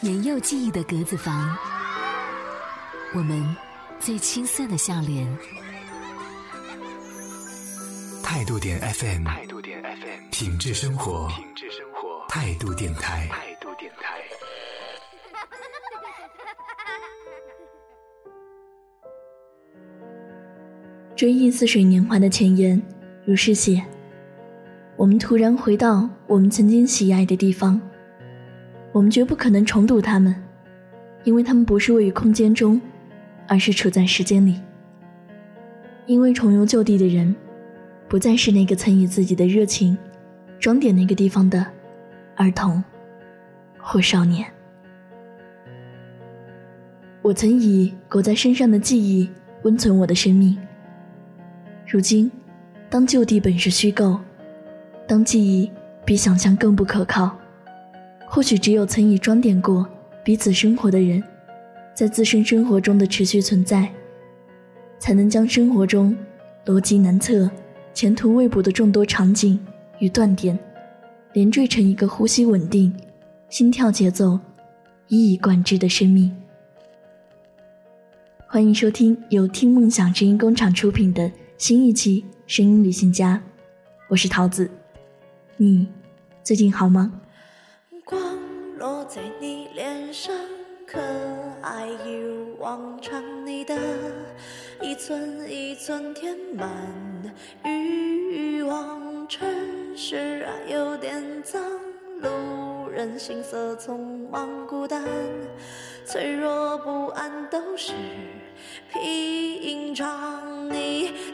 年幼记忆的格子房，我们最青涩的笑脸。态度点 FM，态度点 FM，品质生活，品质生活，态度电台，态度电台。追忆似水年华的前言，如是写。我们突然回到我们曾经喜爱的地方，我们绝不可能重读它们，因为它们不是位于空间中，而是处在时间里。因为重游旧地的人，不再是那个曾以自己的热情装点那个地方的儿童或少年。我曾以裹在身上的记忆温存我的生命，如今，当旧地本是虚构。当记忆比想象更不可靠，或许只有曾以装点过彼此生活的人，在自身生活中的持续存在，才能将生活中逻辑难测、前途未卜的众多场景与断点，连缀成一个呼吸稳定、心跳节奏一以贯之的生命。欢迎收听由听梦想声音工厂出品的新一期《声音旅行家》，我是桃子。你最近好吗？落在你脸上，可爱一如往常。你的一寸一寸填满欲望，城市啊有点脏，路人行色匆忙，孤单、脆弱、不安都是平常。你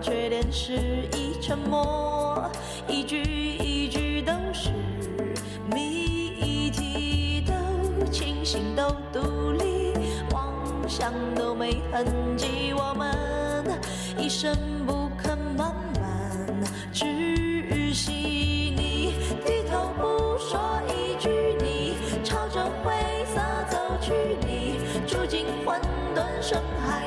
缺点是一沉默，一句一句都是谜题，都清醒，都独立，妄想都没痕迹，我们一生不肯慢慢窒息。你低头不说一句，你朝着灰色走去，你住进混沌深海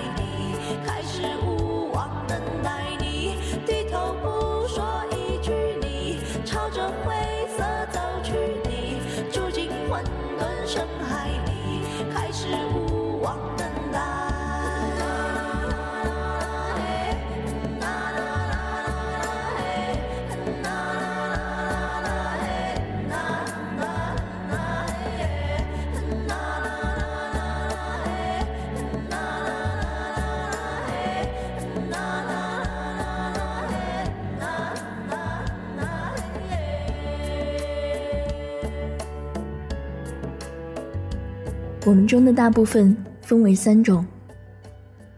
我们中的大部分分为三种：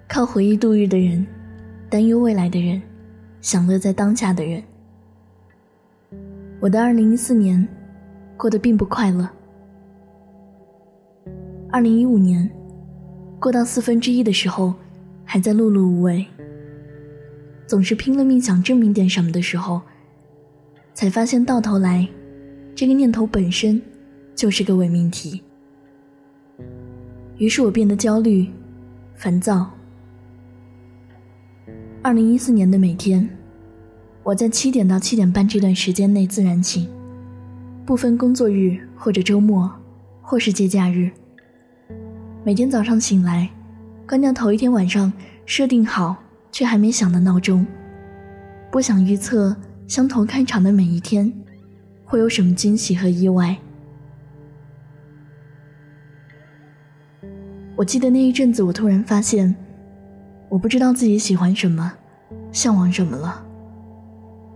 靠回忆度日的人，担忧未来的人，享乐在当下的人。我的二零一四年过得并不快乐。二零一五年过到四分之一的时候，还在碌碌无为，总是拼了命想证明点什么的时候，才发现到头来，这个念头本身就是个伪命题。于是我变得焦虑、烦躁。二零一四年的每天，我在七点到七点半这段时间内自然醒，不分工作日或者周末，或是节假日。每天早上醒来，关掉头一天晚上设定好却还没响的闹钟，不想预测相同开场的每一天会有什么惊喜和意外。我记得那一阵子，我突然发现，我不知道自己喜欢什么，向往什么了。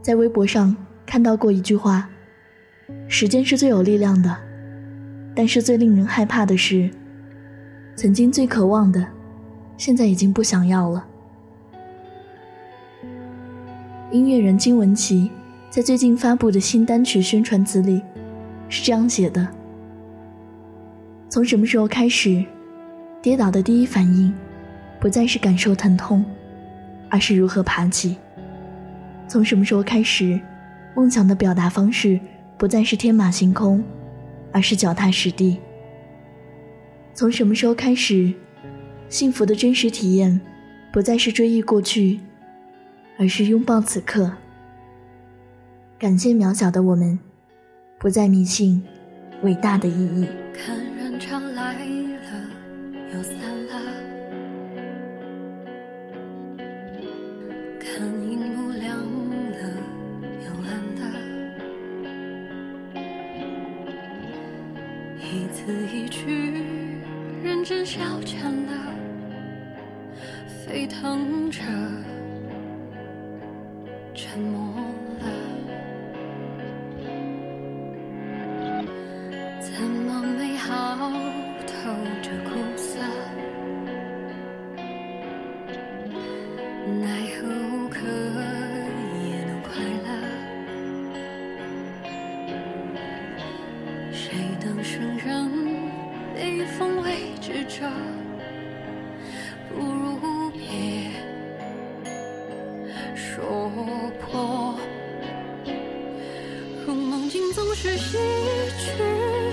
在微博上看到过一句话：“时间是最有力量的，但是最令人害怕的是，曾经最渴望的，现在已经不想要了。”音乐人金玟岐在最近发布的新单曲宣传词里是这样写的：“从什么时候开始，跌倒的第一反应不再是感受疼痛，而是如何爬起？从什么时候开始，梦想的表达方式不再是天马行空，而是脚踏实地？从什么时候开始，幸福的真实体验不再是追忆过去？”而是拥抱此刻，感谢渺小的我们，不再迷信伟大的意义。着。沉默说破，如梦境总是喜剧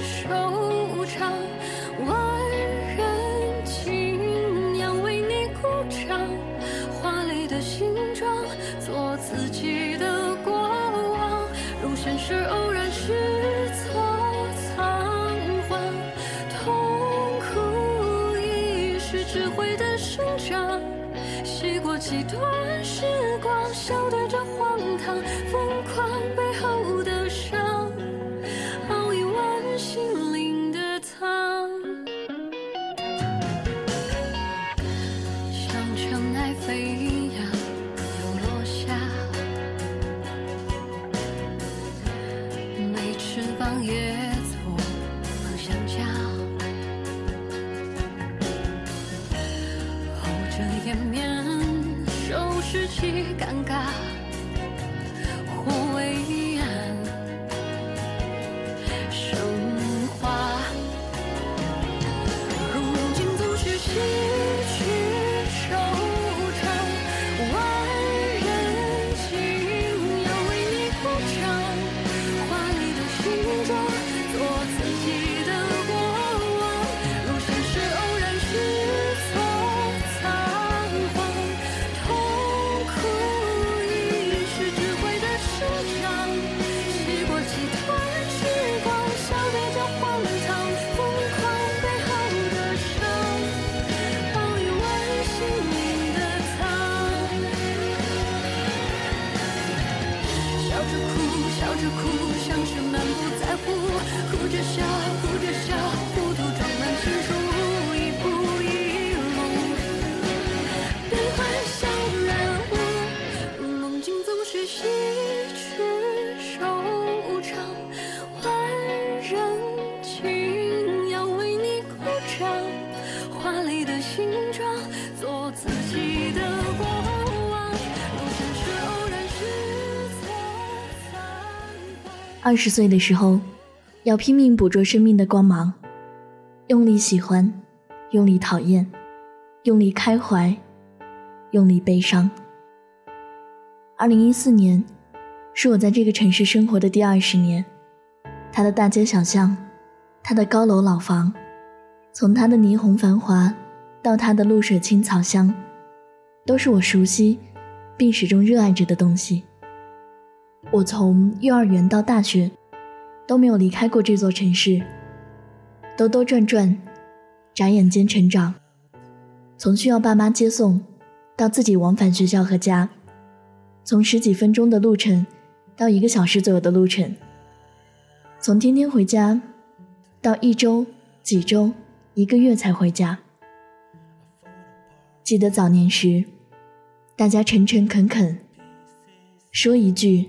收场，万人景仰为你鼓掌，华丽的形状做自己的过往，如现实偶然失措仓皇，痛苦已是智慧的生长。洗过几段时光，笑对着荒唐，疯狂背后的伤，二十岁的时候，要拼命捕捉生命的光芒，用力喜欢，用力讨厌，用力开怀，用力悲伤。二零一四年，是我在这个城市生活的第二十年。它的大街小巷，它的高楼老房，从它的霓虹繁华，到它的露水青草香，都是我熟悉并始终热爱着的东西。我从幼儿园到大学，都没有离开过这座城市。兜兜转转，眨眼间成长，从需要爸妈接送，到自己往返学校和家，从十几分钟的路程，到一个小时左右的路程，从天天回家，到一周、几周、一个月才回家。记得早年时，大家诚诚恳恳，说一句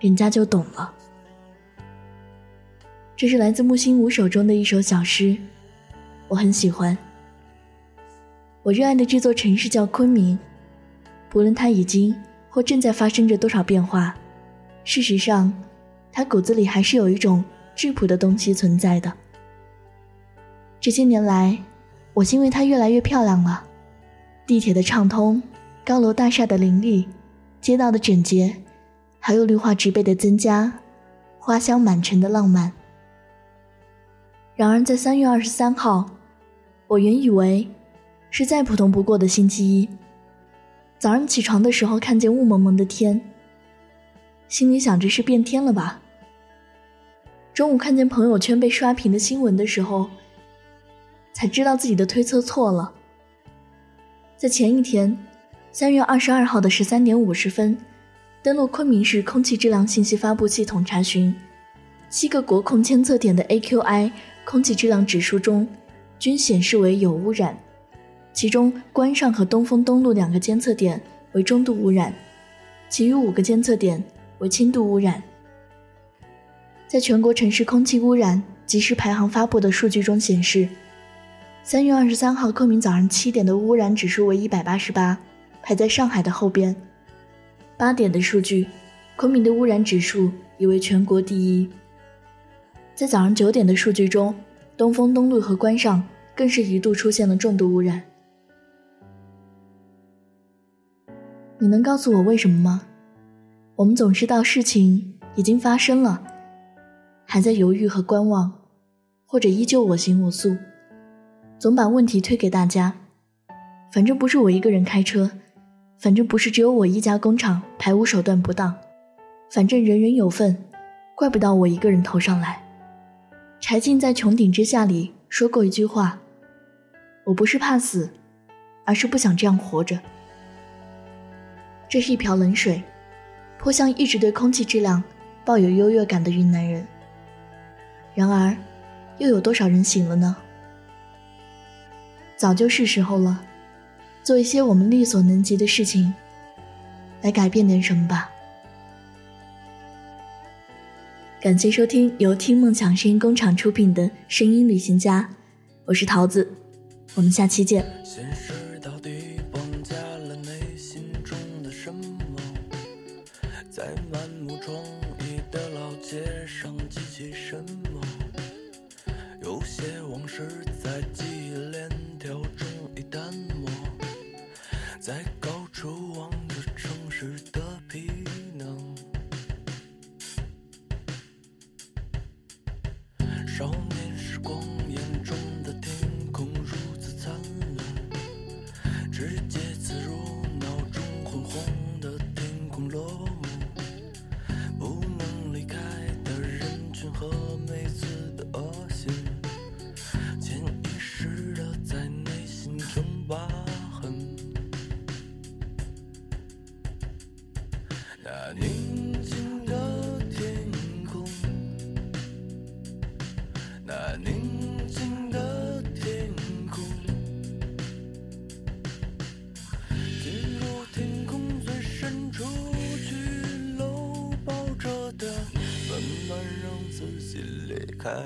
人家就懂了。这是来自木心舞手中的一首小诗，我很喜欢。我热爱的这座城市叫昆明，不论它已经或正在发生着多少变化，事实上，它骨子里还是有一种质朴的东西存在的。这些年来，我欣慰它越来越漂亮了，地铁的畅通，高楼大厦的林立，街道的整洁，还有绿化植被的增加，花香满城的浪漫。然而，在三月二十三号，我原以为。是再普通不过的星期一。早上起床的时候，看见雾蒙蒙的天，心里想着是变天了吧。中午看见朋友圈被刷屏的新闻的时候，才知道自己的推测错了。在前一天，三月二十二号的十三点五十分，登录昆明市空气质量信息发布系统查询，七个国控监测点的 AQI 空气质量指数中，均显示为有污染。其中，关上和东风东路两个监测点为中度污染，其余五个监测点为轻度污染。在全国城市空气污染及时排行发布的数据中显示，三月二十三号昆明早上七点的污染指数为一百八十八，排在上海的后边。八点的数据，昆明的污染指数已为全国第一。在早上九点的数据中，东风东路和关上更是一度出现了重度污染。你能告诉我为什么吗？我们总是到事情已经发生了，还在犹豫和观望，或者依旧我行我素，总把问题推给大家。反正不是我一个人开车，反正不是只有我一家工厂排污手段不当，反正人人有份，怪不到我一个人头上来。柴静在《穹顶之下》里说过一句话：“我不是怕死，而是不想这样活着。”这是一瓢冷水，泼向一直对空气质量抱有优越感的云南人。然而，又有多少人醒了呢？早就是时候了，做一些我们力所能及的事情，来改变点什么吧。感谢收听由听梦想声音工厂出品的《声音旅行家》，我是桃子，我们下期见。在满目疮痍的老街上，机器声开。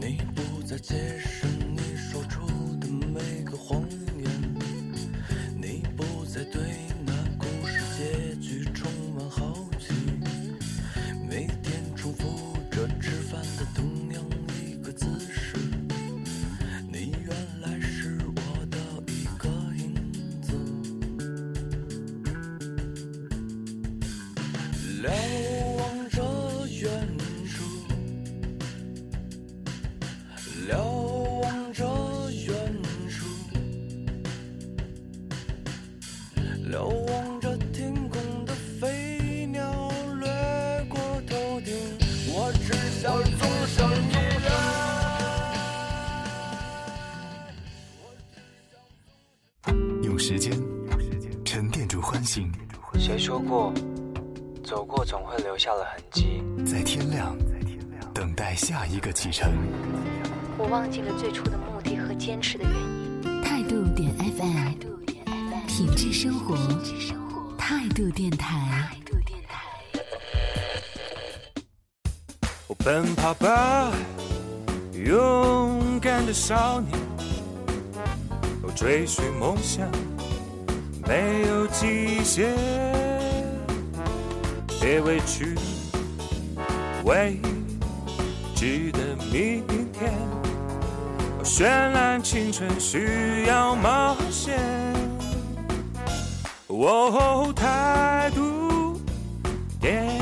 你不再解释瞭望着远处，瞭望着远处，瞭望着天空的飞鸟掠过头顶，我只想纵身一跃。时间，沉淀住欢欣，谁说过，走过总会留下了痕迹？在天亮，等待下一个启程。我忘记了最初的目的和坚持的原因。态度点 FM，品质生活，态度电台。我奔跑吧，勇敢的少年，我追寻梦想，没有极限。别委屈，未知的明天，绚烂青春需要冒险。哦，态度点。